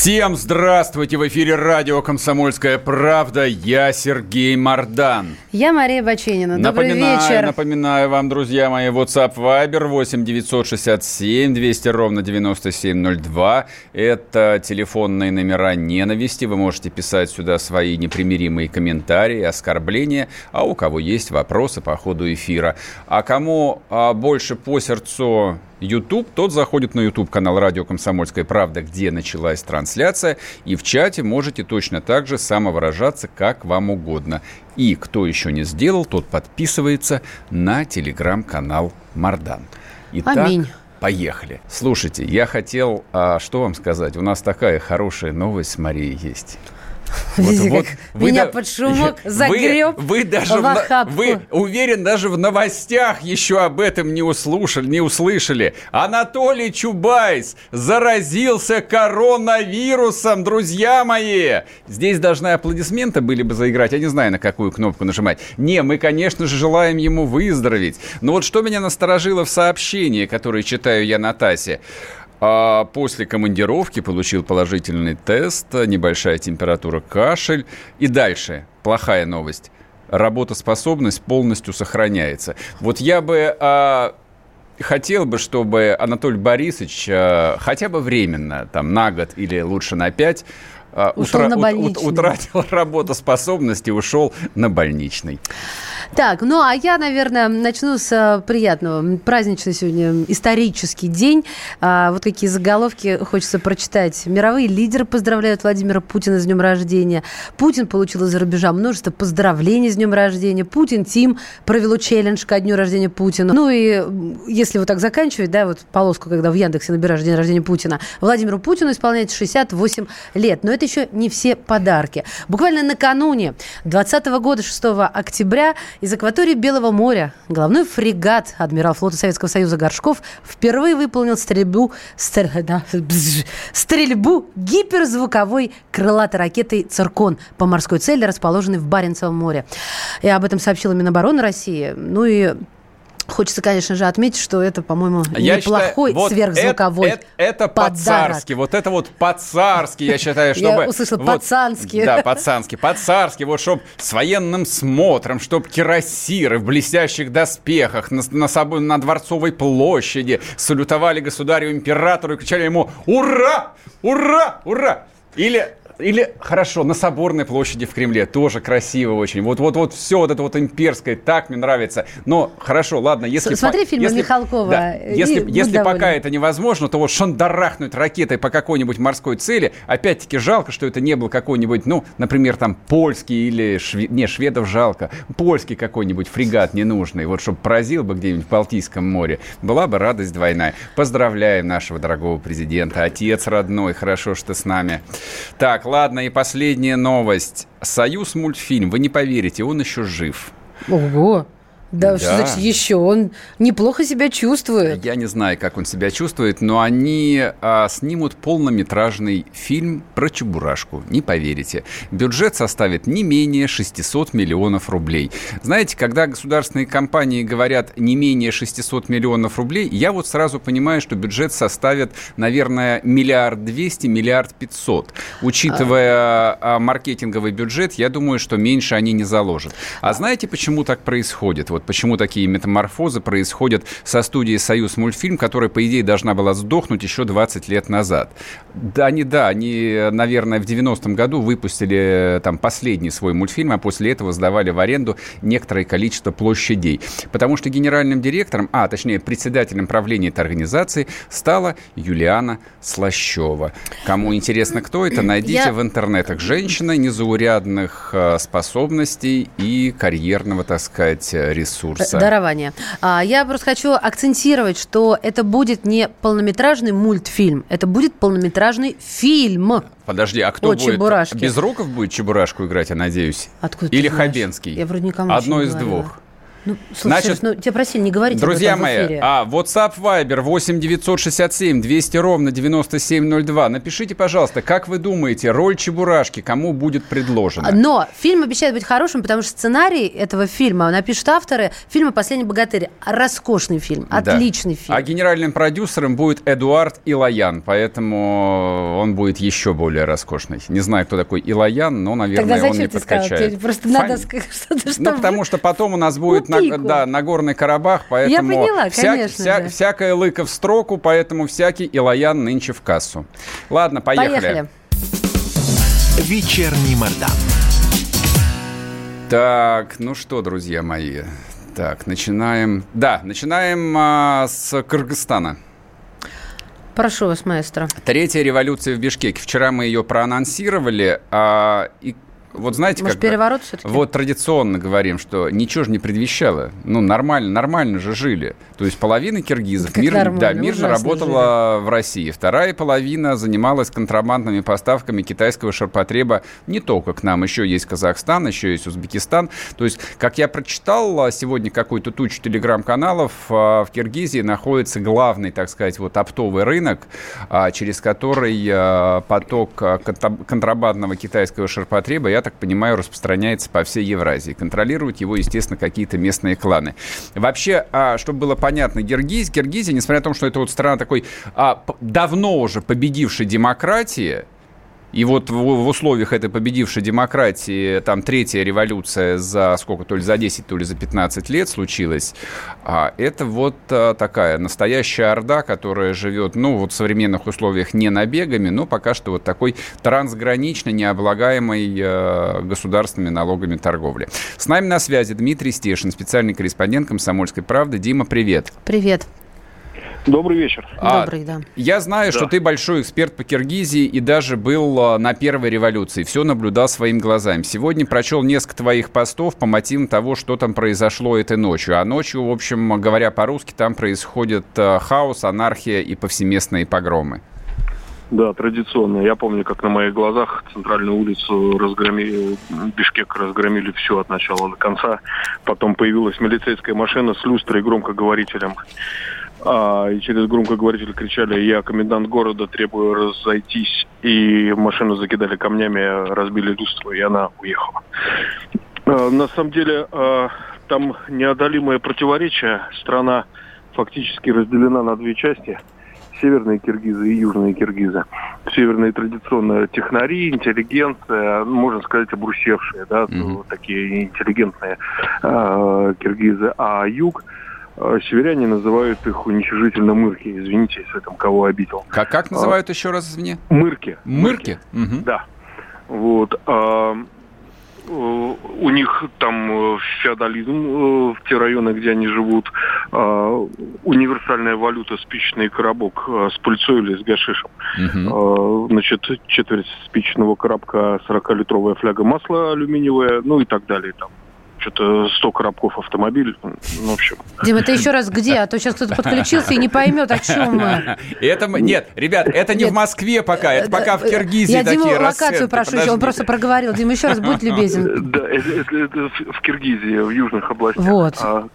Всем здравствуйте! В эфире радио «Комсомольская правда». Я Сергей Мордан. Я Мария Баченина. Добрый напоминаю, вечер. Напоминаю вам, друзья мои, WhatsApp Viber 8 967 200 ровно 9702. Это телефонные номера ненависти. Вы можете писать сюда свои непримиримые комментарии, оскорбления, а у кого есть вопросы по ходу эфира. А кому а, больше по сердцу YouTube, тот заходит на YouTube канал Радио Комсомольская правда, где началась трансляция, и в чате можете точно так же самовыражаться, как вам угодно. И кто еще не сделал, тот подписывается на телеграм-канал Мардан. Итак, Аминь. Поехали. Слушайте, я хотел, а, что вам сказать? У нас такая хорошая новость с Марией есть. Видите, как меня да- под шумок вы- загреб Вы, даже в вы уверен, даже в новостях еще об этом не услышали, не услышали. Анатолий Чубайс заразился коронавирусом, друзья мои. Здесь должны аплодисменты были бы заиграть. Я не знаю, на какую кнопку нажимать. Не, мы, конечно же, желаем ему выздороветь. Но вот что меня насторожило в сообщении, которое читаю я на ТАССе. А после командировки получил положительный тест, небольшая температура, кашель. И дальше, плохая новость. Работоспособность полностью сохраняется. Вот я бы а, хотел бы, чтобы Анатолий Борисович а, хотя бы временно, там, на год или лучше на пять, а, Ушел на ут- больничный. утратил работоспособность и ушел на больничный. Так, ну а я, наверное, начну с э, приятного. Праздничный сегодня исторический день. А, вот какие заголовки хочется прочитать. Мировые лидеры поздравляют Владимира Путина с днем рождения. Путин получил из-за рубежа множество поздравлений с днем рождения. Путин Тим провело челлендж ко дню рождения Путина. Ну и если вот так заканчивать, да, вот полоску, когда в Яндексе набираешь день рождения Путина, Владимиру Путину исполняется 68 лет. Но это еще не все подарки. Буквально накануне 20 года, 6 октября, из акватории Белого моря головной фрегат адмирал флота Советского Союза Горшков впервые выполнил стрельбу, стрельбу гиперзвуковой крылатой ракетой «Циркон» по морской цели, расположенной в Баренцевом море. И об этом сообщила Минобороны России. Ну и Хочется, конечно же, отметить, что это, по-моему, Я неплохой считаю, вот сверхзвуковой это, это, это по-царски. Вот это вот по-царски, я считаю, чтобы... Я услышала вот- пацански. Да, по-царски. По-царски, вот чтобы с военным смотром, чтобы кирасиры в блестящих доспехах на, на, собой, на Дворцовой площади салютовали государю-императору и кричали ему «Ура! Ура! Ура!» Или или, хорошо, на Соборной площади в Кремле тоже красиво очень. Вот-вот-вот все вот это вот имперское, так мне нравится. Но, хорошо, ладно, если... Смотри по- фильмы если- Михалкова, да, если, если пока это невозможно, то вот шандарахнуть ракетой по какой-нибудь морской цели, опять-таки жалко, что это не был какой-нибудь, ну, например, там, польский или... Шве... Не, шведов жалко. Польский какой-нибудь фрегат ненужный, вот чтобы поразил бы где-нибудь в Балтийском море. Была бы радость двойная. Поздравляем нашего дорогого президента. Отец родной, хорошо, что с нами. Так, ладно, и последняя новость. Союз мультфильм, вы не поверите, он еще жив. Ого! Да, Да. что значит еще? Он неплохо себя чувствует. Я не знаю, как он себя чувствует, но они а, снимут полнометражный фильм про Чебурашку. Не поверите. Бюджет составит не менее 600 миллионов рублей. Знаете, когда государственные компании говорят не менее 600 миллионов рублей, я вот сразу понимаю, что бюджет составит, наверное, миллиард двести, миллиард пятьсот. Учитывая а, маркетинговый бюджет, я думаю, что меньше они не заложат. А знаете, почему так происходит? Вот почему такие метаморфозы происходят со студией «Союз мультфильм», которая, по идее, должна была сдохнуть еще 20 лет назад. Да, они, да, они, наверное, в 90-м году выпустили э, там последний свой мультфильм, а после этого сдавали в аренду некоторое количество площадей. Потому что генеральным директором, а, точнее, председателем правления этой организации стала Юлиана Слащева. Кому интересно, кто это, найдите Я- в интернетах. Женщина незаурядных э, способностей и карьерного, так сказать, э, ресурса. Дарование. А, я просто хочу акцентировать, что это будет не полнометражный мультфильм, это будет полнометражный фильм. Подожди, а кто О будет? Чебурашке. Безруков будет Чебурашку играть, я надеюсь? Откуда Или? Хабенский? Я вроде никому Одно из говорила. двух. Ну, слушай, Значит, ну, тебя просили не говорить Друзья об этом в мои, эфире. а, WhatsApp Viber 8 967 200 ровно 9702. Напишите, пожалуйста, как вы думаете, роль Чебурашки кому будет предложена? Но фильм обещает быть хорошим, потому что сценарий этого фильма напишут авторы фильма «Последний богатырь». Роскошный фильм, Да. отличный фильм. А генеральным продюсером будет Эдуард Илоян, поэтому он будет еще более роскошный. Не знаю, кто такой Илоян, но, наверное, Тогда он зачем не ты сказал? подкачает. Тебе просто надо Фами- сказать что Ну, потому что потом у нас будет на, пику. да, Нагорный Карабах, поэтому поняла, вся- конечно вся- же. всякая лыка в строку, поэтому всякий Илоян нынче в кассу. Ладно, поехали. Поехали. Вечерний Мордан. Так, ну что, друзья мои, так, начинаем. Да, начинаем а, с Кыргызстана. Прошу вас, маэстро. Третья революция в Бишкеке. Вчера мы ее проанонсировали. а, и вот знаете, Может, как... переворот все-таки? Вот традиционно говорим, что ничего же не предвещало. Ну, нормально, нормально же жили. То есть половина киргизов Как мир- да, мирно работала в России. Вторая половина занималась контрабандными поставками китайского ширпотреба не только к нам. Еще есть Казахстан, еще есть Узбекистан. То есть, как я прочитал а, сегодня какую-то тучу телеграм-каналов, а, в Киргизии находится главный, так сказать, вот оптовый рынок, а, через который поток контрабандного китайского ширпотреба, я так понимаю, распространяется по всей Евразии. Контролируют его, естественно, какие-то местные кланы. Вообще, а, чтобы было понятно, Киргиз, Киргизия, несмотря на то, что это вот страна такой а, давно уже победившей демократии, и вот в, в условиях этой победившей демократии, там третья революция за сколько, то ли за 10, то ли за 15 лет случилась, а это вот а, такая настоящая орда, которая живет, ну, вот в современных условиях не набегами, но пока что вот такой трансгранично необлагаемой э, государственными налогами торговли. С нами на связи Дмитрий Стешин, специальный корреспондент «Комсомольской правды». Дима, привет. Привет. Добрый вечер. А, Добрый, да. Я знаю, что Да. ты большой эксперт по Киргизии и даже был а, на первой революции. Все наблюдал своими глазами. Сегодня прочел несколько твоих постов по мотивам того, что там произошло этой ночью. А ночью, в общем, говоря по-русски, там происходит а, хаос, анархия и повсеместные погромы. Да, традиционно. Я помню, как на моих глазах центральную улицу разгромили, Бишкек разгромили все от начала до конца. Потом появилась милицейская машина с люстрой и громкоговорителем. А, и через громкоговоритель кричали «Я комендант города, требую разойтись». И машину закидали камнями, разбили люстру, и она уехала. А, на самом деле, а, там неодолимое противоречие. Страна фактически разделена на две части – северные киргизы и южные киргизы. Северные традиционно технари, интеллигенция, можно сказать, обрусевшие, да, ну, такие интеллигентные э, киргизы. А юг, северяне называют их уничижительно мырки. Извините, если там кого обидел. Как, как называют еще раз извини? Мырки. Мырки? Мгм. Да. Вот. а, у них там э, феодализм э, в те районы, где они живут, а, универсальная валюта спичечный коробок э, с пыльцой или с гашишем. А, Значит, четверть спичечного коробка, 40-литровая фляга масла алюминиевая, ну и так далее. Там что-то 100 коробков автомобиль. Ну, в общем, Дима, ты еще раз где? А то сейчас кто-то подключился и не поймет, о чем мы. Это мы- нет, ребят, это не Нет. в Москве пока, это пока в Киргизии Я Диму такие локацию расценки. прошу, еще, он просто проговорил. Дима, еще раз будь любезен. Да, это, это- это в в Киргизии, в южных областях. Вот. А,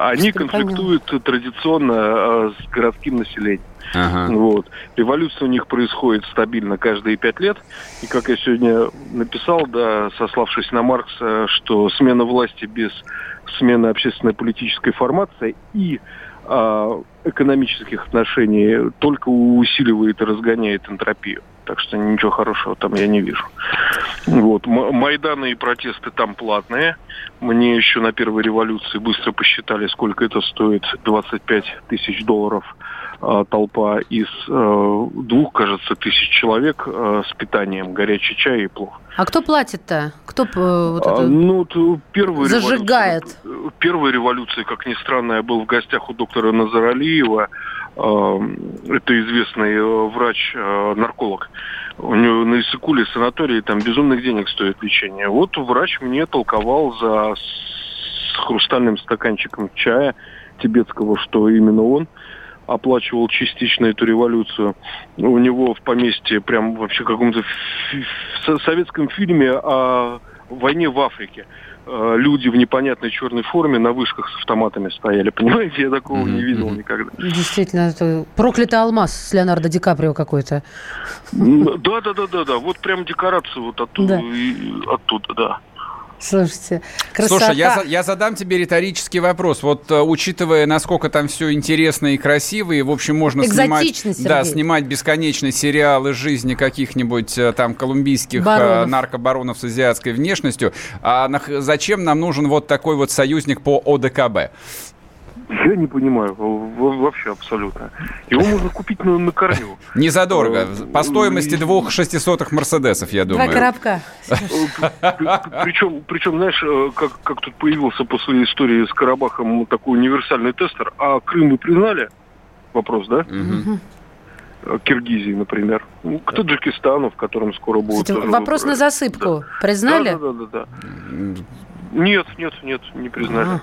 Они конфликтуют традиционно а, с городским населением. Ага. Вот. Революция у них происходит стабильно каждые пять лет. И как я сегодня написал, да, сославшись на Маркса, что смена власти без смены общественной политической формации и экономических отношений только усиливает и разгоняет энтропию. Так что ничего хорошего там я не вижу. Вот. Майданы и протесты там платные. Мне еще на первой революции быстро посчитали, сколько это стоит. 25 тысяч долларов а, толпа из э, двух, кажется, тысяч человек э, с питанием, горячий чай и плов. А кто платит-то? Кто э, вот А, это? ну, первая Зажигает. революция- Первая революция, как ни странно, я был в гостях у доктора Назаралиева. Это известный врач-нарколог. У него на Иссыкуле санатории там безумных денег стоит лечение. Вот врач мне толковал за с хрустальным стаканчиком чая тибетского, что именно он оплачивал частично эту революцию. У него в поместье прям вообще каком-то в советском фильме о войне в Африке э, люди в непонятной черной форме на вышках с автоматами стояли. Понимаете, я такого mm-hmm. не видел никогда. Действительно, это проклятый алмаз с Леонардо Ди Каприо какой-то. Да, да, да, да, да. Вот прям декорацию вот оттуда, да. оттуда, да. Слушайте, красота. Слушай, я, я задам тебе риторический вопрос. Вот uh, учитывая, насколько там все интересно и красиво, и, в общем, можно снимать, Сергей. да, снимать бесконечные сериалы жизни каких-нибудь uh, там колумбийских uh, наркобаронов с азиатской внешностью, а зачем нам нужен вот такой вот союзник по ОДКБ? Я не понимаю вообще абсолютно. Его можно купить на, на корню. Незадорого. Э, По стоимости двух шестисотых Мерседесов, я думаю. Два коробка. Причем, причем, знаешь, э, как, как тут появился после истории с Карабахом такой универсальный тестер, а Крым вы признали? Вопрос, да? Киргизии, например. Ну, к Таджикистану, в котором скоро будет... Вопрос на засыпку. Да. Признали? Да, да, да, да. Нет, нет, нет, не признали.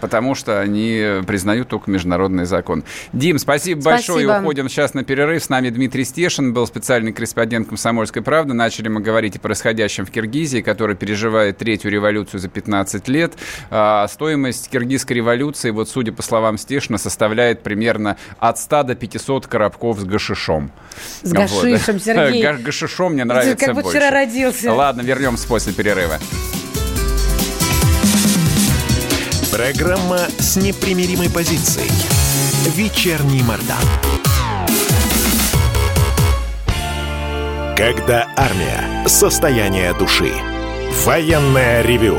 Потому что они признают только международный закон. Дим, спасибо, спасибо. большое. Уходим сейчас на перерыв. С нами Дмитрий Стешин, был специальный корреспондент «Комсомольской правды». Начали мы говорить о происходящем в Киргизии, который переживает третью революцию за 15 лет. А, стоимость киргизской революции, вот судя по словам Стешина, составляет примерно от 100 до 500 коробков с гашишом. С гашишем, вот. Сергей. Гашишом мне нравится как больше. Как вчера родился. Ладно, вернемся после перерыва. Программа с непримиримой позицией. Вечерний Мордан. Когда армия. Состояние души. Военное ревю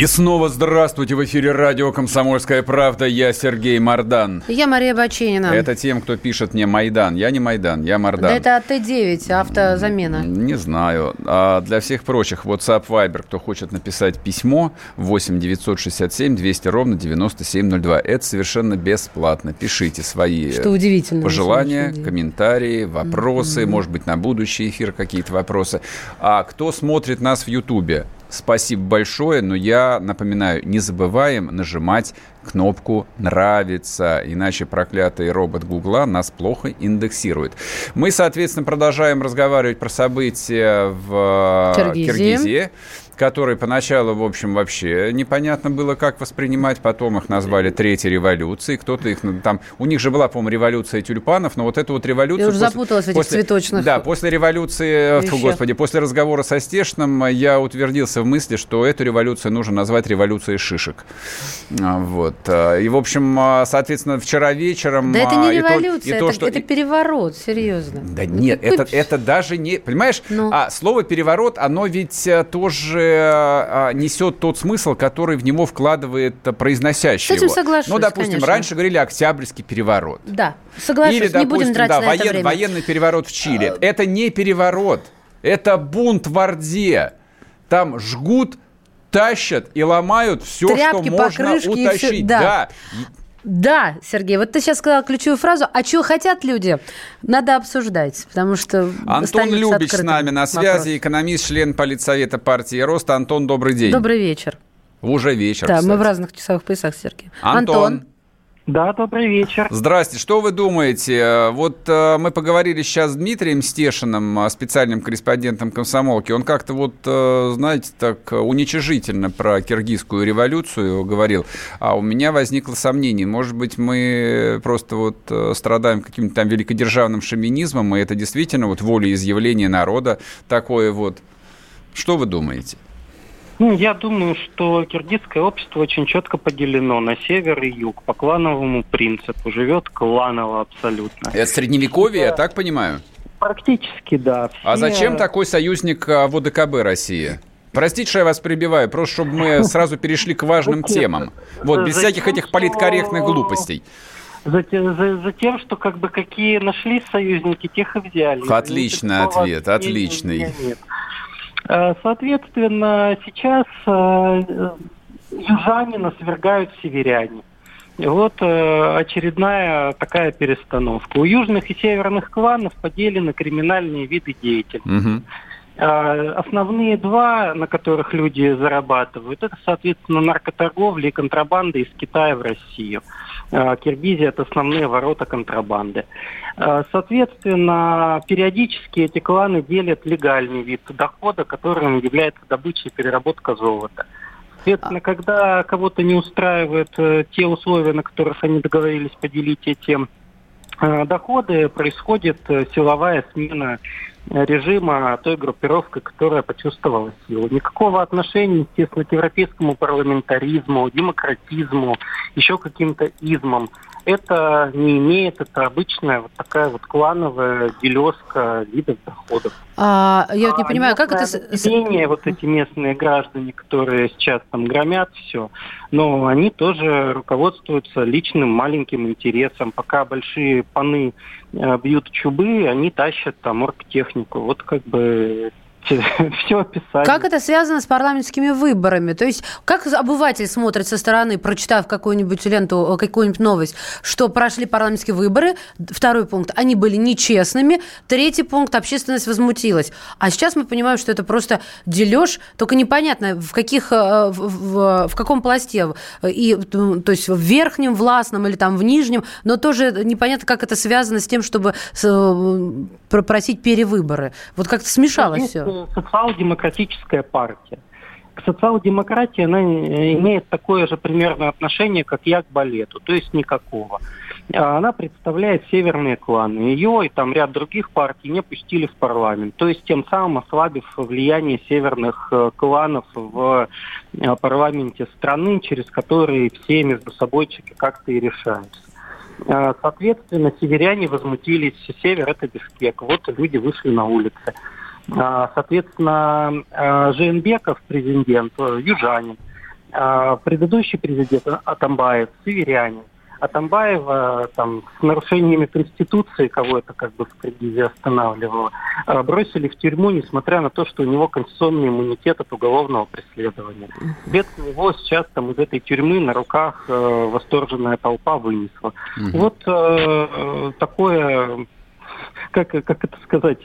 И снова здравствуйте в эфире радио «Комсомольская правда». Я Сергей Мордан. Я Мария Баченина. Это тем, кто пишет мне Майдан. Я не Майдан, я Мордан. Да это АТ-9, автозамена. Не знаю. А для всех прочих, WhatsApp, Viber, кто хочет написать письмо, 8 967 200 ровно 9702. Это совершенно бесплатно. Пишите свои Что удивительно, пожелания, комментарии, вопросы, mm-hmm. может быть, на будущий эфир какие-то вопросы. А кто смотрит нас в Ютубе? Спасибо большое, но я напоминаю, не забываем нажимать кнопку «Нравится», иначе проклятый робот Гугла нас плохо индексирует. Мы, соответственно, продолжаем разговаривать про события в Киргизии. Киргизии которые поначалу, в общем, вообще непонятно было, как воспринимать. Потом их назвали Третьей революцией. Кто-то их там... У них же была, по-моему, революция тюльпанов, но вот эту вот революцию... Я уже после, запуталась в этих после, цветочных Да, после революции... Фу, господи, после разговора со Стешиным я утвердился в мысли, что эту революцию нужно назвать революцией шишек. А, вот. А, и, в общем, а, соответственно, вчера вечером... Да это не революция, и то, и это, что... это переворот, серьезно. Да нет, это, это даже не... Понимаешь, ну. а, слово «переворот», оно ведь э, тоже а, несет тот смысл, который в него вкладывает произносящий С этим его. соглашусь, Ну, допустим, конечно. раньше говорили «Октябрьский переворот». Да, соглашусь, Или, допустим, не будем тратить да, на воен, это время. военный переворот в Чили. А... Это не переворот, это бунт в Орде. Там жгут тащат и ломают все, Тряпки, что можно утащить. Все, да. да. Да, Сергей, вот ты сейчас сказал ключевую фразу. А чего хотят люди? Надо обсуждать, потому что Антон Любич с нами на связи, вопрос. экономист, член политсовета партии «Рост». Антон, добрый день. Добрый вечер. Уже вечер, Да, кстати. мы в разных часовых поясах, Сергей. Антон. Антон. Да, добрый вечер. Здрасте. Что вы думаете? Вот э, мы поговорили сейчас с Дмитрием Стешиным, э, специальным корреспондентом комсомолки. Он как-то вот, э, знаете, так уничижительно про киргизскую революцию говорил. А у меня возникло сомнение. Может быть, мы просто вот э, страдаем каким-то там великодержавным шовинизмом, и это действительно вот волеизъявление народа такое вот. Что вы думаете? Ну, я думаю, что киргизское общество очень четко поделено на север и юг по клановому принципу. Живет кланово абсолютно. Это средневековье, я так понимаю? Практически, да. Все... А зачем такой союзник а, в ОДКБ России? Простите, что я вас прибиваю, просто чтобы мы сразу перешли к важным темам. Вот, без всяких этих политкорректных глупостей. За, за, за тем, что как бы какие нашли союзники, тех и взяли. Отличный ответ, отличный. Нет. Э, соответственно, сейчас э, южанина свергают северяне. Вот э, очередная такая перестановка. У южных и северных кланов поделены криминальные виды деятельности. Угу. Основные два, на которых люди зарабатывают, это, соответственно, наркоторговля и контрабанда из Китая в Россию. Киргизия – это основные ворота контрабанды. Соответственно, периодически эти кланы делят легальный вид дохода, которым является добыча и переработка золота. Соответственно, когда кого-то не устраивают э, те условия, на которых они договорились поделить эти э, доходы, происходит э, силовая смена режима той группировкой, которая почувствовала силу. Никакого отношения, естественно, к европейскому парламентаризму, демократизму, еще каким-то измам это не имеет, это обычная вот такая вот клановая делезка видов доходов. А, я вот не а понимаю, как это... Население, вот эти местные граждане, которые сейчас там громят все, но они тоже руководствуются личным маленьким интересом. Пока большие паны э, бьют чубы, они тащат там оргтехнику. Вот как бы все описали. Как это связано с парламентскими выборами? То есть как обыватель смотрит со стороны, прочитав какую-нибудь ленту, какую-нибудь новость, что прошли парламентские выборы, второй пункт, они были нечестными, третий пункт, общественность возмутилась. А сейчас мы понимаем, что это просто дележ, только непонятно, в, каких, э, в, в, в каком пласте, и, то есть в верхнем властном или там в нижнем, но тоже непонятно, как это связано с тем, чтобы просить перевыборы. Вот как-то смешалось все социал-демократическая партия. К социал-демократии она э, имеет такое же примерное отношение, как я к балету, то есть никакого. А она представляет северные кланы. Ее и там ряд других партий не пустили в парламент, то есть тем самым ослабив влияние северных э, кланов в э, парламенте страны, через которые все между собойчики как-то и решаются. Соответственно, северяне возмутились. Север – это Бишкек. Вот люди вышли на улицы. А, соответственно, а, Жейнбеков, президент, э, южанин. А, предыдущий президент Атамбаев, северянин. Атамбаева там, с нарушениями Конституции, кого это как бы в Киргизии останавливало, бросили в тюрьму, несмотря на то, что у него конституционный иммунитет от уголовного преследования. Бедствие его сейчас там из этой тюрьмы на руках э, восторженная толпа вынесла. Угу. Вот э, такое как, как это сказать,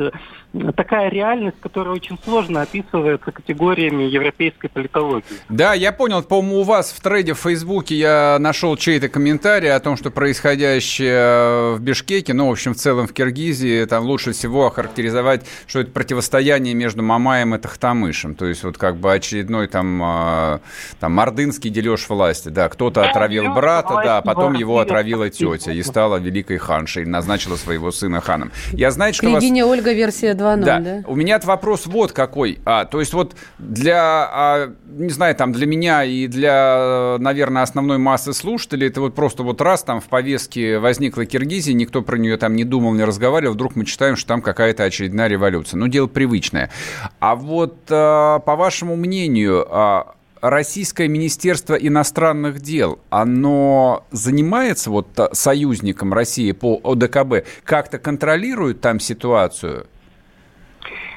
такая реальность, которая очень сложно описывается категориями европейской политологии. Да, я понял. По-моему, у вас в трейде в Фейсбуке я нашел чей-то комментарий о том, что происходящее в Бишкеке, ну, в общем, в целом в Киргизии, там лучше всего охарактеризовать, что это противостояние между Мамаем и Тахтамышем. То есть вот как бы очередной там, а, там мордынский дележ власти. Да, кто-то да, отравил брата, да, потом его отравила тетя и стала великой ханшей, назначила своего сына ханом. Я, знаете, что Княгиня вас... Ольга версия 2.0, да. да? У меня вопрос вот какой. А, то есть вот для, а, не знаю, там для меня и для, наверное, основной массы слушателей, это вот просто вот раз там в повестке возникла Киргизия, никто про нее там не думал, не разговаривал, вдруг мы читаем, что там какая-то очередная революция. Ну, дело привычное. А вот а, по вашему мнению, а, Российское Министерство иностранных дел, оно занимается вот союзником России по ОДКБ, как-то контролирует там ситуацию?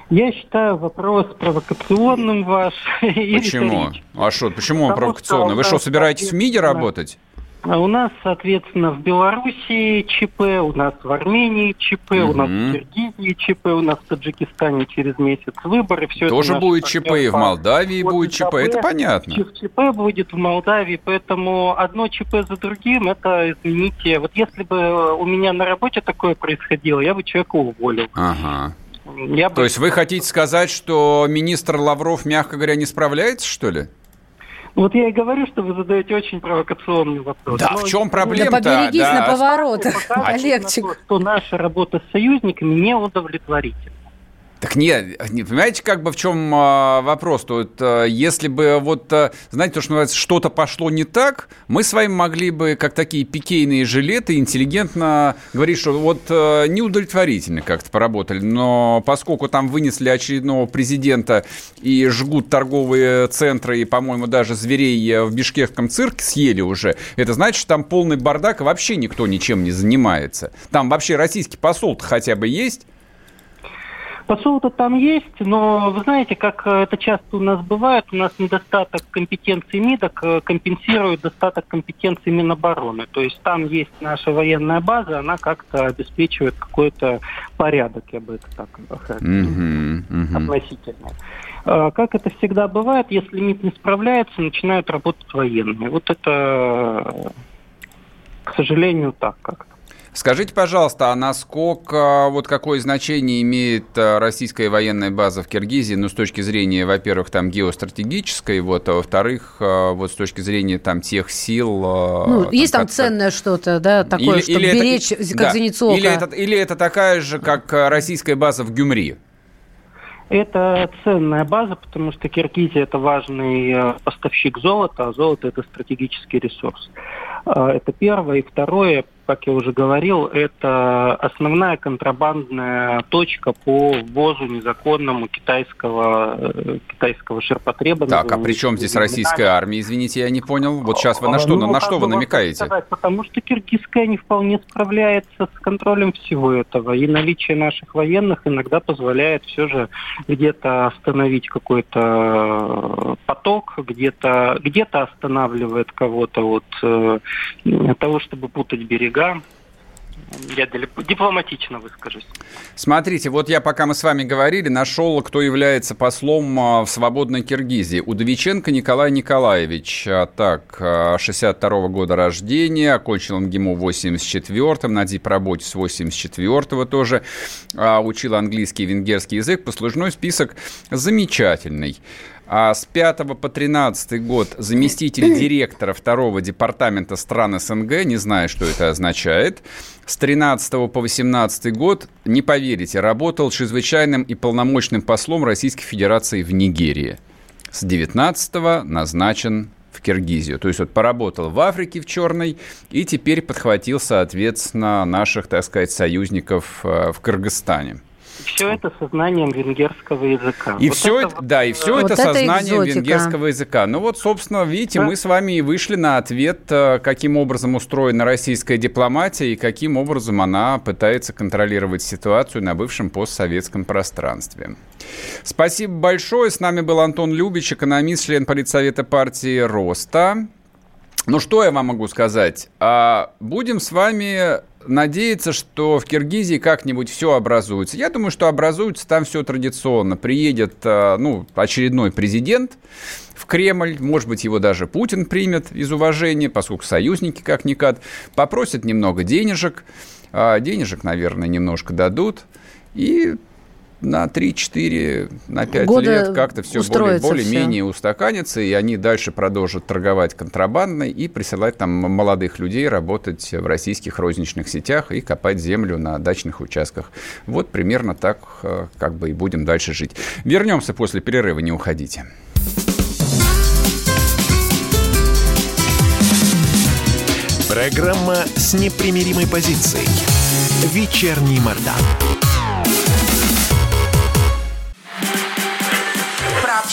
Я считаю вопрос провокационным ваш. Почему? А что, почему он провокационный? Вы что, собираетесь в МИДе работать? А у нас, соответственно, в Беларуси ЧП, у нас в Армении ЧП, у нас в Киргизии ЧП, у нас в Таджикистане через месяц выборы. Все Тоже будет ЧП и в Молдавии вот будет ЧП, это понятно. ЧП будет в Молдавии, поэтому одно ЧП за другим, это, извините, вот если бы у меня на работе такое происходило, я бы человека уволил. Ага. Я бы... То есть вы хотите сказать, что министр Лавров, мягко говоря, не справляется, что ли? Вот я и говорю, что вы задаете очень провокационный вопрос. Да, Но в чем проблема-то? Да поберегись да. на поворотах, Олегчик. Что наша работа с союзниками не удовлетворительна. Так нет, не, понимаете, как бы в чем а, вопрос? То вот, а, если бы вот, а, знаете, то, что называется, что-то пошло не так, мы с вами могли бы, как такие пикейные жилеты, интеллигентно говорить, что вот а, неудовлетворительно как-то поработали. Но поскольку там вынесли очередного президента и жгут торговые центры, и, по-моему, даже зверей в бишкекском цирке съели уже, это значит, что там полный бардак, и вообще никто ничем не занимается. Там вообще российский посол хотя бы есть. Посол-то там есть, но вы знаете, как э, это часто у нас бывает, у нас недостаток компетенции МИДок э, компенсирует достаток компетенции Минобороны. То есть там есть наша военная база, она как-то обеспечивает какой-то порядок, я бы это так mm-hmm, mm-hmm. относительно. А, как это всегда бывает, если МИД не справляется, начинают работать военные. Вот это, к сожалению, так как-то. Скажите, пожалуйста, а насколько, вот какое значение имеет э, российская военная база в Киргизии, ну, с точки зрения, во-первых, там геостратегической, вот, а во-вторых, э, вот с точки зрения там тех сил... Э, ну, там, есть там ценное что-то, да, такое, или, чтобы или беречь, это, как да, Зеницова. Или это, или это такая же, как российская база в Гюмри? Это ценная база, потому что Киргизия это важный поставщик золота, а золото это стратегический ресурс. Это первое. И второе, как я уже говорил, это основная контрабандная точка по ввозу незаконному китайского, э, китайского ширпотреба. Так, а при чем здесь российская армия, извините, я не понял. Вот сейчас вы на что, ну, на что вы намекаете? Сказать, потому что киргизская не вполне справляется с контролем всего этого. И наличие наших военных иногда позволяет все же где-то остановить какой-то поток, где-то где останавливает кого-то от э, того, чтобы путать берега. Я дипломатично выскажусь. Смотрите, вот я, пока мы с вами говорили, нашел, кто является послом а, в свободной Киргизии. Удовиченко Николай Николаевич. А, так, 62 -го года рождения, окончил МГИМО в 84-м, на дипработе с 84-го тоже. А, учил английский и венгерский язык. Послужной список замечательный. А с 5 по 13 год заместитель директора второго департамента стран СНГ, не знаю, что это означает. С 13 по 18 год, не поверите, работал чрезвычайным и полномочным послом Российской Федерации в Нигерии. С 19 назначен в Киргизию. То есть вот поработал в Африке в Черной и теперь подхватил, соответственно, наших, так сказать, союзников э, в Кыргызстане все это со знанием венгерского языка. И вот все это, да, и все вот это со знанием экзотика. венгерского языка. Ну вот, собственно, видите, да? мы с вами и вышли на ответ, э, каким образом устроена российская дипломатия и каким образом она пытается контролировать ситуацию на бывшем постсоветском пространстве. Спасибо большое. С нами был Антон Любич, экономист, член политсовета партии «Роста». Ну, что я вам могу сказать? А, будем с вами надеяться, что в Киргизии как-нибудь все образуется. Я думаю, что образуется там все традиционно. Приедет а, ну, очередной президент в Кремль, может быть, его даже Путин примет из уважения, поскольку союзники как-никак, попросят немного денежек, а, денежек, наверное, немножко дадут, и на 3-4, на 5 Года лет как-то все более, более-менее устаканится, и они дальше продолжат торговать контрабандой и присылать там молодых людей работать в российских розничных сетях и копать землю на дачных участках. Вот примерно так э, как бы и будем дальше жить. Вернемся после перерыва, не уходите. Программа с непримиримой позицией. Вечерний Мордан.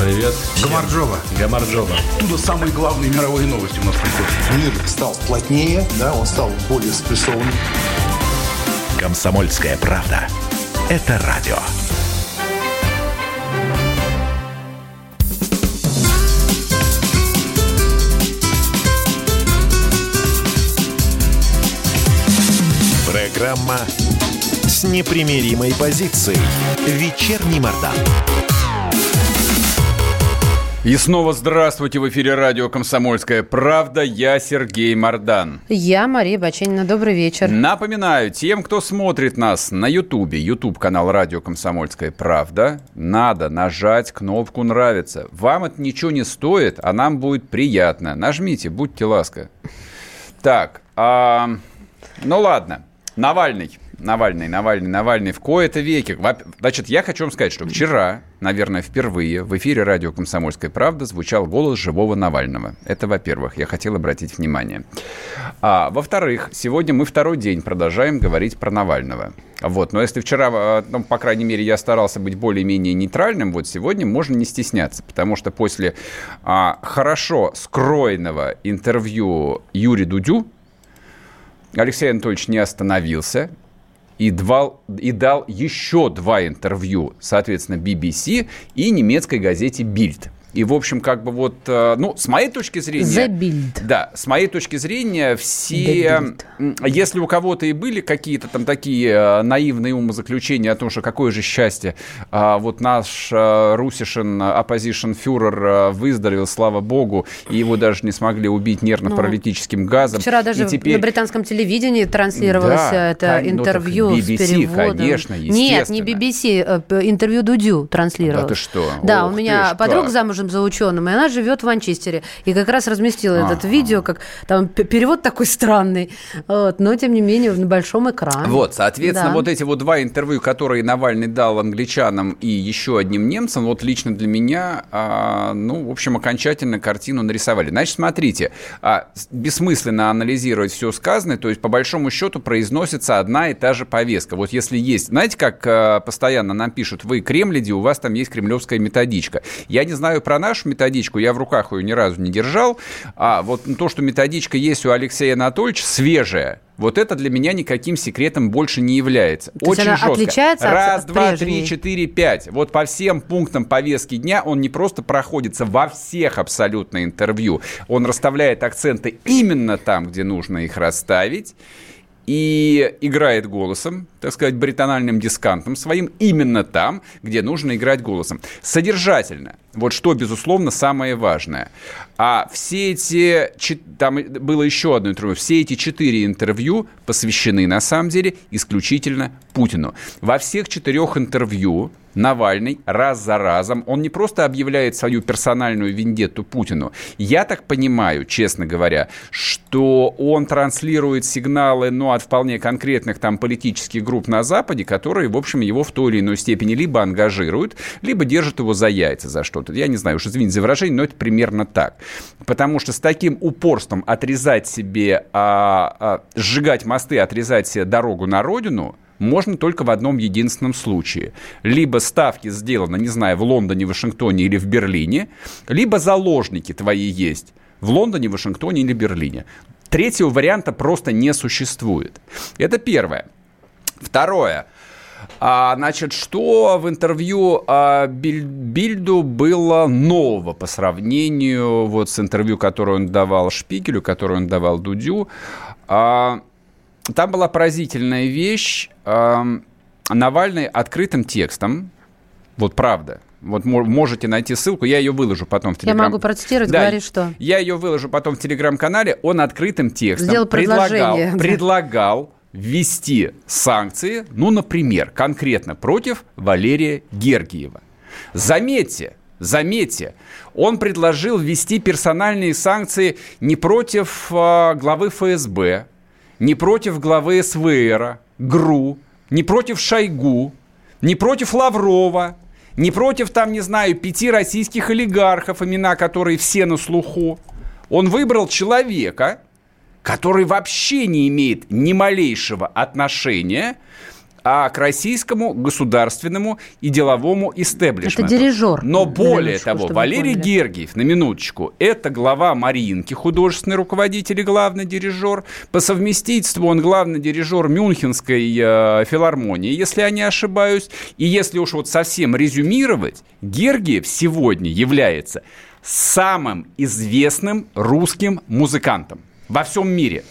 Привет. всем. Гамарджова. Гамарджова. Оттуда самые главные мировые новости у нас приходят. Мир стал плотнее, да, он стал более спрессованным. «Комсомольская правда». Это радио. Программа с непримиримой позицией. Вечерний Мордан. И снова здравствуйте в эфире радио «Комсомольская правда». Я Сергей Мордан. Я Мария Баченина. Добрый вечер. Напоминаю, тем, кто смотрит нас на Ютубе, Ютуб канал радио «Комсомольская правда», надо нажать кнопку «Нравится». Вам это ничего не стоит, а нам будет приятно. Нажмите, будьте ласка. Так, а, ну ладно. Навальный. Навальный, Навальный, Навальный в кои-то веке. Значит, я хочу вам сказать, что вчера, наверное, впервые в эфире радио «Комсомольская правда» звучал голос живого Навального. Это, во-первых, я хотел обратить внимание. А, во-вторых, сегодня мы второй день продолжаем говорить про Навального. Вот, но если вчера, ну, по крайней мере, я старался быть более-менее нейтральным, вот сегодня можно не стесняться, потому что после а, хорошо скроенного интервью Юрию Дудю Алексей Анатольевич не остановился и, два, и дал еще два интервью, соответственно, BBC и немецкой газете «Бильд». И, в общем, как бы вот, э, ну, с моей точки зрения... The Bild. Да, с моей точки зрения, все... Если у кого-то и были какие-то там такие э, наивные умозаключения о том, что какое же счастье, а, вот наш русишин оппозишн фюрер выздоровел, слава богу, и его даже не смогли убить нервно-паралитическим ну, газом. Вчера даже и теперь... на британском телевидении транслировалось да, это ну, интервью BBC, с переводом. конечно, Нет, не BBC, интервью Дудю транслировалось. Да ты что? Да, Ох у меня подруга как. Замужем за ученым, и она живет в Манчестере. И как раз разместила этот видео, как там перевод такой странный, вот, но тем не менее на большом экране. Вот, соответственно, Да. вот эти вот два интервью, которые Навальный дал англичанам и еще одним немцам, вот лично для меня, а, ну, в общем, окончательно картину нарисовали. Значит, смотрите, а, бессмысленно анализировать все сказанное, то есть, по большому счету, произносится одна и та же повестка. Вот если есть, знаете, как а, постоянно нам пишут, вы кремлиди, у вас там есть кремлевская методичка. Я не знаю про нашу методичку, я в руках ее ни разу не держал, а вот то, что методичка есть у Алексея Анатольевича, свежая, вот это для меня никаким секретом больше не является. То Очень она жестко. отличается от- Раз, от два, прежней? три, четыре, пять. Вот по всем пунктам повестки дня он не просто проходится во всех абсолютно интервью. Он расставляет акценты именно там, где нужно их расставить. И играет голосом, так сказать, бритональным дискантом своим именно там, где нужно играть голосом. Содержательно. Вот что, безусловно, самое важное. А все эти... Там было еще одно интервью. Все эти четыре интервью посвящены, на самом деле, исключительно Путину. Во всех четырех интервью Навальный раз за разом, он не просто объявляет свою персональную вендетту Путину. Я так понимаю, честно говоря, что он транслирует сигналы, ну, от вполне конкретных там политических групп на Западе, которые, в общем, его в той или иной степени либо ангажируют, либо держат его за яйца за что-то. Я не знаю, уж извините за выражение, но это примерно так. Потому что с таким упорством отрезать себе, а, а, сжигать мосты, отрезать себе дорогу на родину – можно только в одном единственном случае. Либо ставки сделаны, не знаю, в Лондоне, Вашингтоне или в Берлине, либо заложники твои есть в Лондоне, Вашингтоне или Берлине. Третьего варианта просто не существует. Это первое. Второе. А, значит, что в интервью а, Биль- Бильду было нового по сравнению вот с интервью, которое он давал Шпигелю, которое он давал Дудю? А, там была поразительная вещь. Ам, Навальный открытым текстом, вот правда, вот мо- можете найти ссылку, я ее выложу потом в Я Телеграм. могу процитировать, Да, говори, что. Я ее выложу потом в Телеграм-канале. Он открытым текстом Сделал предлагал, предложение, предлагал ввести санкции, ну, например, конкретно против Валерия Гергиева. Заметьте, заметьте, он предложил ввести персональные санкции не против а, главы ФСБ, не против главы СВР, ГРУ, не против Шойгу, не против Лаврова, не против, там, не знаю, пяти российских олигархов, имена которые все на слуху. Он выбрал человека, который вообще не имеет ни малейшего отношения а к российскому государственному и деловому истеблишменту. Это дирижер. Но более того, Валерий поняли. Гергиев, на минуточку, это глава Маринки, художественный руководитель и главный дирижер. По совместительству он главный дирижер Мюнхенской э, филармонии, если я не ошибаюсь. И если уж вот совсем резюмировать, Гергиев сегодня является самым известным русским музыкантом во всем мире.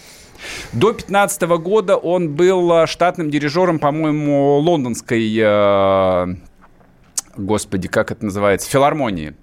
До 2015 года он был э, штатным дирижером, по-моему, лондонской, э, господи, как это называется, филармонии.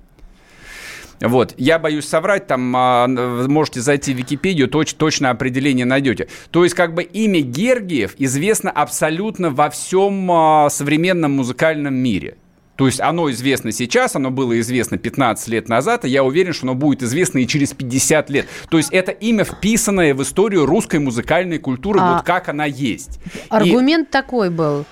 Вот, я боюсь соврать, там а, можете зайти в Википедию, точ, точно определение найдете. То есть, как бы имя Гергиев известно абсолютно во всем а, современном музыкальном мире. То есть оно известно сейчас, оно было известно 15 лет назад, и я уверен, что оно будет известно и через 50 лет. То есть это имя, вписанное в историю русской музыкальной культуры, А- вот как она есть. И- Аргумент такой был.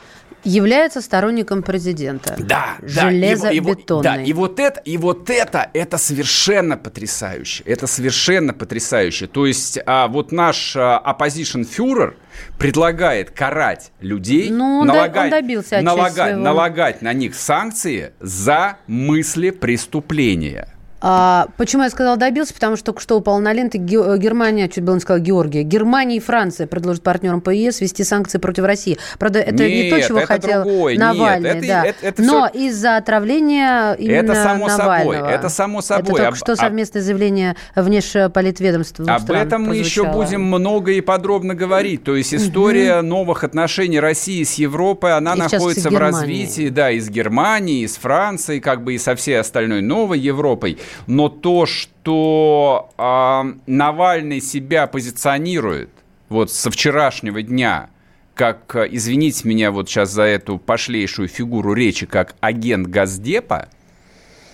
Является сторонником президента. Да, да, и, Железобетонный. да, и вот это, и вот это, это совершенно потрясающе. Это совершенно потрясающе. То есть а, вот наш а, opposition фюрер предлагает карать людей, Ну, налагать, он добился налагать, своего. налагать на них санкции за мысли преступления. А, почему я сказала добился? Потому что только что упал на ленты Ге- Германия, чуть было не сказала Георгия. Германия и Франция предложат партнерам по ЕС ввести санкции против России. Правда, это не то, Нет, чего это хотел другое. Нет, Навальный. это- да. это- это Но всё- из-за отравления именно Это само собой, Навального. это само собой. Это только Об- что об- совместное заявление внешполитведомства Об этом мы еще будем много и подробно говорить. То есть история новых отношений России с Европой, она И, находится в развитии, да, и с Германией, и с Францией, как бы и со всей остальной новой Европой. Но то, что а, Навальный себя позиционирует вот со вчерашнего дня как, извините меня вот сейчас за эту пошлейшую фигуру речи, как агент Газдепа,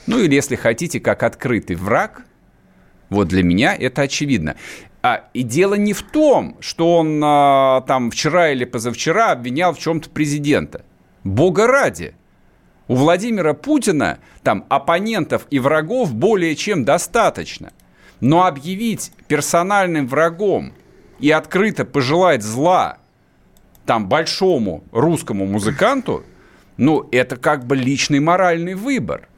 ну или, если хотите, как открытый враг, вот для меня это очевидно. А, и дело не в том, что он а, там вчера или позавчера обвинял в чем-то президента. Бога ради. У Владимира Путина там оппонентов и врагов более чем достаточно. Но объявить персональным врагом и открыто пожелать зла там большому русскому музыканту, ну, это как бы личный моральный выбор.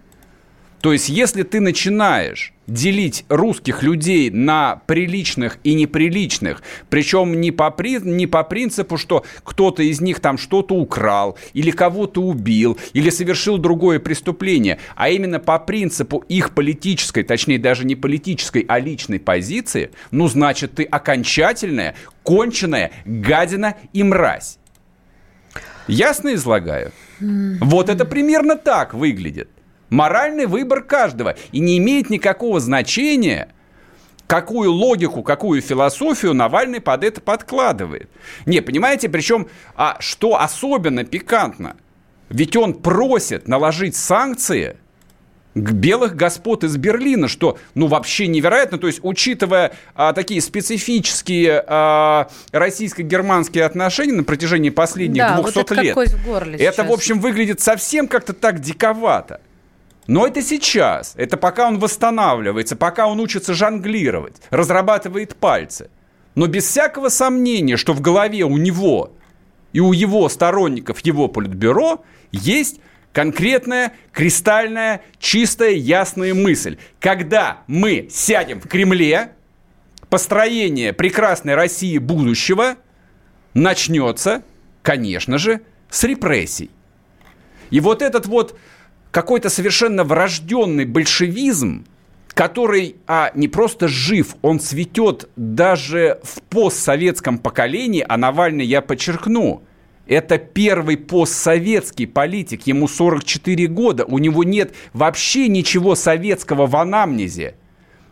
То есть, если ты начинаешь делить русских людей на приличных и неприличных, причем не по, при- не по принципу, что кто-то из них там что-то украл, или кого-то убил, или совершил другое преступление, а именно по принципу их политической, точнее даже не политической, а личной позиции, ну, значит, ты окончательная, конченая гадина и мразь. Ясно излагаю? Вот это примерно так выглядит. Моральный выбор каждого. И не имеет никакого значения, какую логику, какую философию Навальный под это подкладывает. Не, понимаете, причем, а что особенно пикантно, ведь он просит наложить санкции к белых господ из Берлина, что, ну, вообще невероятно. То есть, учитывая а, такие специфические а, российско-германские отношения на протяжении последних Да, 200 вот это лет, в это, сейчас. в общем, выглядит совсем как-то так диковато. Но это сейчас. Это пока он восстанавливается, пока он учится жонглировать, разрабатывает пальцы. Но без всякого сомнения, что в голове у него и у его сторонников его политбюро есть конкретная, кристальная, чистая, ясная мысль. Когда мы сядем в Кремле, построение прекрасной России будущего начнется, конечно же, с репрессий. И вот этот вот какой-то совершенно врожденный большевизм, который а, не просто жив, он цветет даже в постсоветском поколении, а Навальный, я подчеркну, это первый постсоветский политик, ему 44 года, у него нет вообще ничего советского в анамнезе.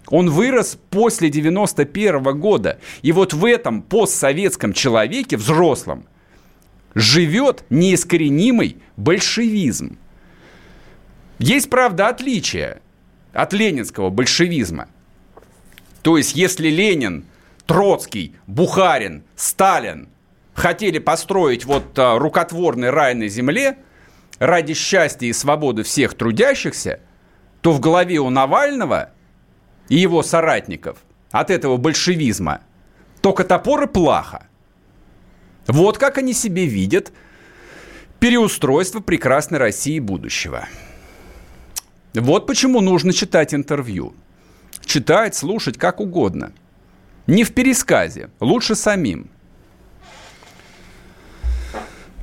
Он вырос после 91 года. И вот в этом постсоветском человеке, взрослом, живет неискоренимый большевизм. Есть, правда, отличие от ленинского большевизма. То есть, если Ленин Троцкий, Бухарин, Сталин хотели построить вот а, рукотворный рай на земле ради счастья и свободы всех трудящихся, то в голове у Навального и его соратников от этого большевизма только топор и плаха. Вот как они себе видят переустройство прекрасной России будущего. Вот почему нужно читать интервью. Читать, слушать, как угодно. Не в пересказе, лучше самим.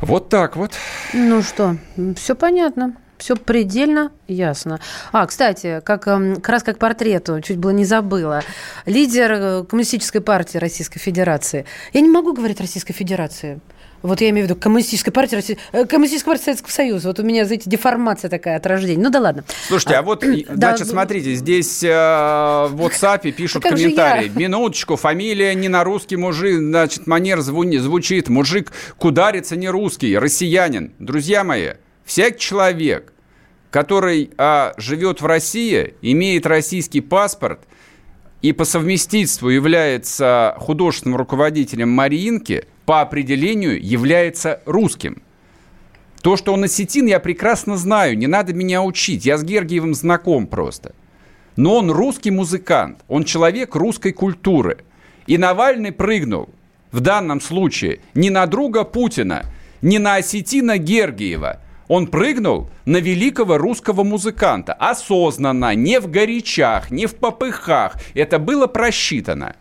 Вот так вот. Ну что, все понятно. Все предельно ясно. А, кстати, как, эм, как раз как портрету, чуть было не забыла. Лидер э, Коммунистической партии Российской Федерации. Я не могу говорить Российской Федерации. Вот я имею в виду коммунистическая партия, России, э, коммунистическая партия Советского Союза. Вот у меня, знаете, деформация такая от рождения. Ну да ладно. Слушайте, а, а вот, значит, да, смотрите, здесь э, в WhatsApp пишут комментарии. Минуточку, фамилия не на русский мужик, значит, манер звучит. Мужик кударится не русский, россиянин. Друзья мои, всякий человек, который а, живет в России, имеет российский паспорт и по совместительству является художественным руководителем Мариинки – по определению является русским. То, что он осетин, я прекрасно знаю, не надо меня учить, я с Гергиевым знаком просто. Но он русский музыкант, он человек русской культуры. И Навальный прыгнул в данном случае не на друга Путина, не на осетина Гергиева. Он прыгнул на великого русского музыканта. Осознанно, не в горячах, не в попыхах. Это было просчитано.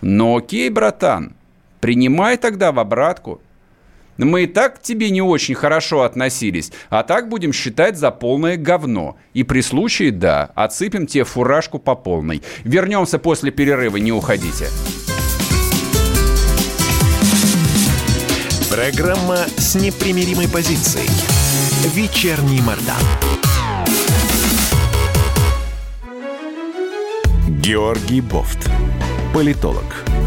Но окей, братан, Принимай тогда в обратку. Мы и так к тебе не очень хорошо относились, а так будем считать за полное говно. И при случае, да, отсыпем тебе фуражку по полной. Вернемся после перерыва, не уходите. Программа с непримиримой позицией. Вечерний Мордан. Георгий Бофт. Политолог,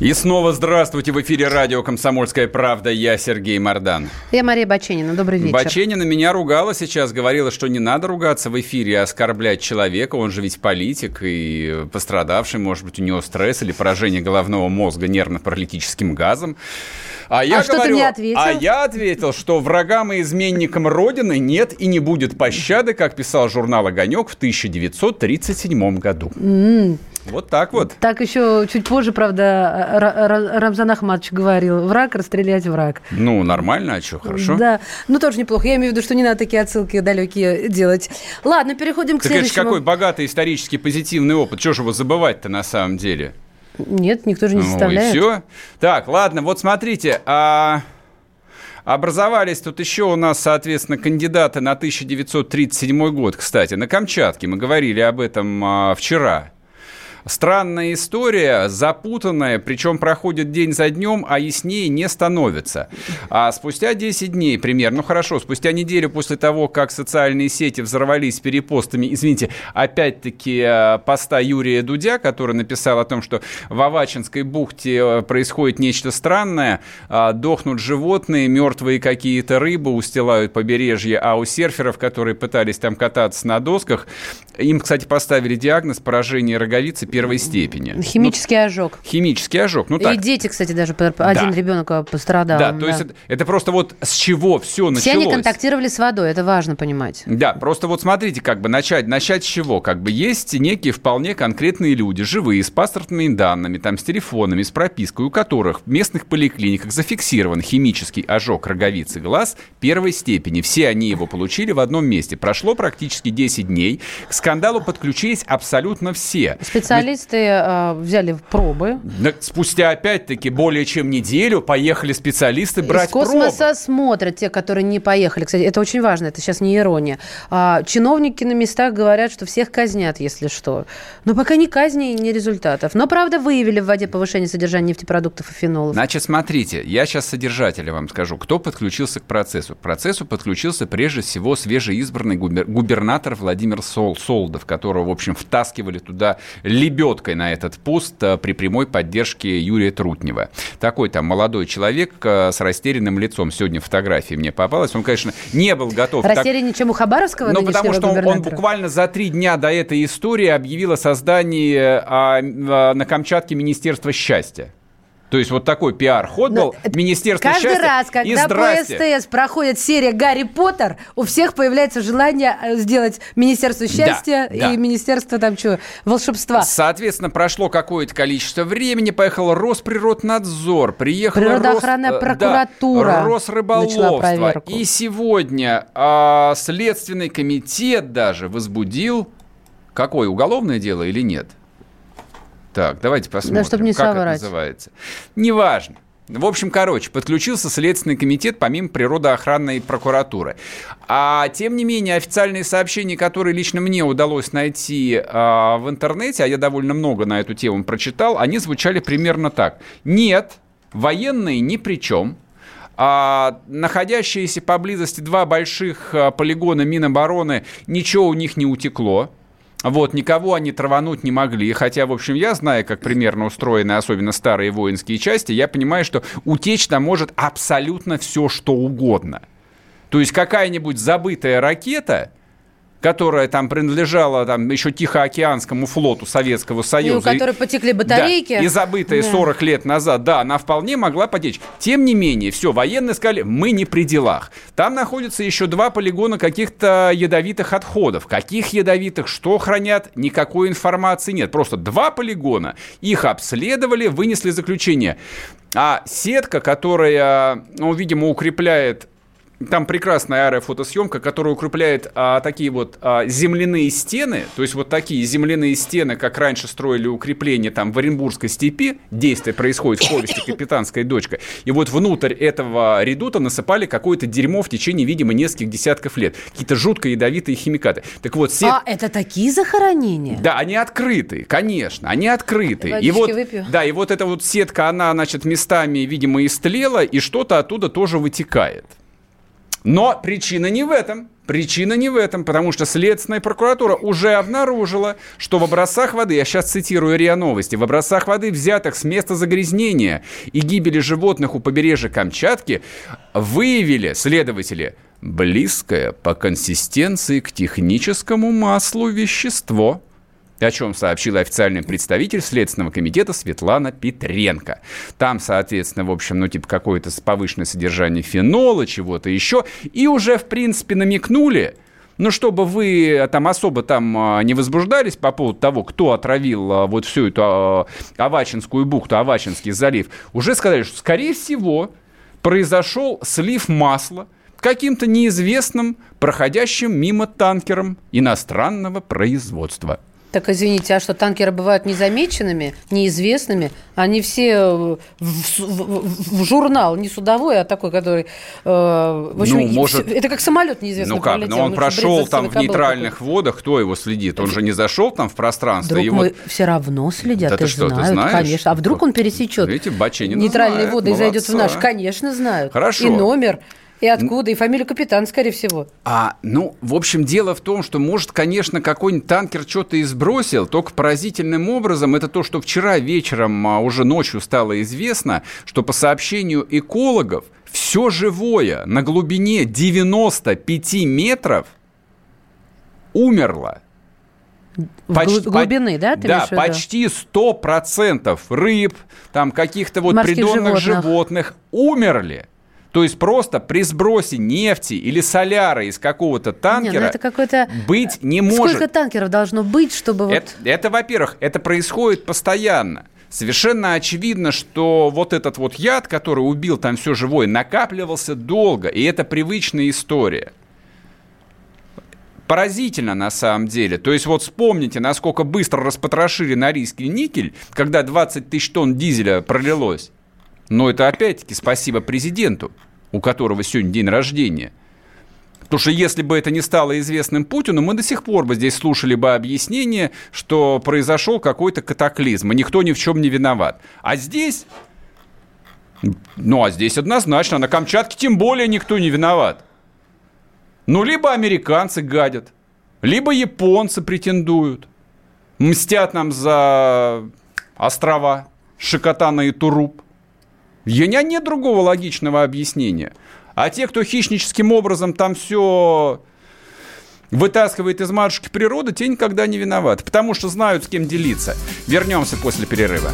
И снова здравствуйте. В эфире радио «Комсомольская правда». Я Сергей Мордан. Я Мария Баченина. Добрый вечер. Баченина меня ругала сейчас, говорила, что не надо ругаться в эфире, оскорблять человека. Он же ведь политик и пострадавший, может быть, у него стресс или поражение головного мозга нервно-паралитическим газом. А я а говорю, что ты мне ответил? А я ответил, что врагам и изменникам Родины нет и не будет пощады, как писал журнал «Огонек» в 1937 году. Mm. Вот так вот. Так еще чуть позже, правда, Рамзан Ахматович говорил, враг, расстрелять враг. Ну, нормально, а что, хорошо? Да, ну тоже неплохо. Я имею в виду, что не надо такие отсылки далекие делать. Ладно, переходим к так следующему. же какой богатый исторический позитивный опыт. Чего же его забывать-то на самом деле? Нет, никто же не заставляет. Ну, все. Так, ладно, вот смотрите. А... Образовались тут еще у нас, соответственно, кандидаты на 1937 год, кстати, на Камчатке. Мы говорили об этом а, вчера. Странная история, запутанная, причем проходит день за днем, а яснее не становится. А спустя 10 дней примерно, ну хорошо, спустя неделю после того, как социальные сети взорвались перепостами, извините, опять-таки э, поста Юрия Дудя, который написал о том, что в Авачинской бухте э, происходит нечто странное, а, дохнут животные, мертвые какие-то рыбы устилают побережье, а у серферов, которые пытались там кататься на досках, им, кстати, поставили диагноз поражение роговицы первой степени. Химический ну, ожог. Химический ожог. Ну, так. И дети, кстати, даже один да. ребенок пострадал. Да, да, то есть это, это просто вот с чего все началось. Все они контактировали с водой, это важно понимать. Да, просто вот смотрите, как бы начать, начать с чего? Как бы есть некие вполне конкретные люди, живые, с паспортными данными, там, с телефонами, с пропиской, у которых в местных поликлиниках зафиксирован химический ожог роговицы глаз первой степени. Все они его получили в одном месте. Прошло практически 10 дней. К скандалу подключились абсолютно все. Специалисты специалисты э, взяли пробы. Спустя, опять-таки, более чем неделю поехали специалисты брать Из космоса пробы. смотрят те, которые не поехали. Кстати, это очень важно, это сейчас не ирония. А, чиновники на местах говорят, что всех казнят, если что. Но пока ни казни, ни результатов. Но, правда, выявили в воде повышение содержания нефтепродуктов и фенолов. Значит, смотрите, я сейчас содержателя вам скажу. Кто подключился к процессу? К процессу подключился прежде всего свежеизбранный губер- губернатор Владимир Сол, Солдов, которого, в общем, втаскивали туда лебедкой на этот пост а, при прямой поддержке Юрия Трутнева. Такой там молодой человек а, с растерянным лицом. Сегодня фотографии мне попалась. Он, конечно, не был готов... так- Растеряннее, чем у Хабаровского ну, потому что он, он буквально за три дня до этой истории объявил о создании а, а, на Камчатке Министерства счастья. То есть вот такой пиар-ход был. Министерство Каждый счастья. раз, когда по. СТС проходит серия «Гарри Поттер», у всех появляется желание э, сделать Министерство счастья да. и Министерство там что, волшебства. Соответственно, прошло какое-то количество времени, поехал Росприроднадзор, приехала Природоохранная Рос- э, прокуратура да, Росрыболовство. И сегодня а, Следственный комитет даже возбудил какое, уголовное дело или нет? Так, давайте посмотрим, чтоб не как это соврать. называется. Неважно. В общем, короче, подключился Следственный комитет помимо природоохранной прокуратуры. А тем не менее, официальные сообщения, которые лично мне удалось найти а, в интернете, а я довольно много на эту тему прочитал, они звучали примерно так. Нет, военные ни при чем. А находящиеся поблизости два больших а, полигона Минобороны, ничего у них не утекло. Вот, никого они травануть не могли. Хотя, в общем, я знаю, как примерно устроены особенно старые воинские части, я понимаю, что утечь там может абсолютно все, что угодно. То есть какая-нибудь забытая ракета, которая там принадлежала там, еще Тихоокеанскому флоту Советского И Союза. у которой потекли батарейки. Да, и забытая Да. 40 лет назад, да, она вполне могла потечь. Тем не менее, все, военные сказали, мы не при делах. Там находятся еще два полигона каких-то ядовитых отходов. Каких ядовитых, что хранят, никакой информации нет. Просто два полигона, их обследовали, вынесли заключение. А сетка, которая, ну, видимо, укрепляет там прекрасная аэрофотосъемка, которая укрепляет а, такие вот а, земляные стены, то есть вот такие земляные стены, как раньше строили укрепления там в Оренбургской степи, действие происходит в повести «Капитанская дочка», и вот внутрь этого редута насыпали какое-то дерьмо в течение, видимо, нескольких десятков лет. Какие-то жутко ядовитые химикаты. Так вот, сет... А, это такие захоронения? Да, они открыты, конечно, они открыты. Водички и вот, выпью. да, и вот эта вот сетка, она, значит, местами, видимо, истлела, и что-то оттуда тоже вытекает. Но причина не в этом. Причина не в этом, потому что Следственная прокуратура уже обнаружила, что в образцах воды, я сейчас цитирую РИА Новости, в образцах воды, взятых с места загрязнения и гибели животных у побережья Камчатки, выявили следователи близкое по консистенции к техническому маслу вещество – о чем сообщил официальный представитель Следственного комитета Светлана Петренко. Там, соответственно, в общем, ну, типа, какое-то повышенное содержание фенола, чего-то еще. И уже, в принципе, намекнули, ну, чтобы вы там особо там а, не возбуждались по поводу того, кто отравил а, вот всю эту а, Авачинскую бухту, Авачинский залив, уже сказали, что, скорее всего, произошел слив масла каким-то неизвестным, проходящим мимо танкером иностранного производства. Так, извините, а что, танкеры бывают незамеченными, неизвестными? Они все э, в, в- в журнал, не судовой, а такой, который... э, в общем, Ну, может- это как самолет неизвестно Ну как, пролетел. ну он Ну, прошел там в нейтральных водах, кто его следит? Он же не зашел там в пространство. Друг и мой, все равно следят Да ты что, ты знают, знаешь? конечно. А вдруг он пересечет Видите, нейтральные знает, воды и зайдет в молодца. наш? Конечно, знают. Хорошо. И номер, и откуда, и фамилию капитана, скорее всего. А, ну, в общем, дело в том, что, может, конечно, какой-нибудь танкер что-то и сбросил, только поразительным образом это то, что вчера вечером, а, уже ночью стало известно, что по сообщению экологов, все живое на глубине 95 метров умерло. Глу- глубины, да, ты да, почти 100% рыб, там каких-то вот Морских придонных животных. животных умерли. То есть просто при сбросе нефти или соляра из какого-то Не, ну танкера это какой-то... быть не может. Сколько танкеров должно быть, чтобы Это, вот... это, во-первых, это происходит постоянно. Совершенно очевидно, что вот этот вот яд, который убил там все живое, накапливался долго, и это привычная история. Поразительно на самом деле. То есть вот вспомните, насколько быстро распотрошили норильский никель, когда 20 тысяч тонн дизеля пролилось. Но это опять-таки спасибо президенту, у которого сегодня день рождения. Потому что если бы это не стало известным Путину, мы до сих пор бы здесь слушали бы объяснение, что произошел какой-то катаклизм, и никто ни в чем не виноват. А здесь... Ну, а здесь однозначно. На Камчатке тем более никто не виноват. Ну, либо американцы гадят, либо японцы претендуют. Мстят нам за острова Шикотана и Туруп. Я нет другого логичного объяснения. А те, кто хищническим образом там все вытаскивает из матушки природы, те никогда не виноваты, потому что знают, с кем делиться. Вернемся после перерыва.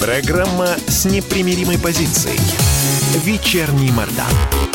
Программа с непримиримой позицией. Вечерний Мордан.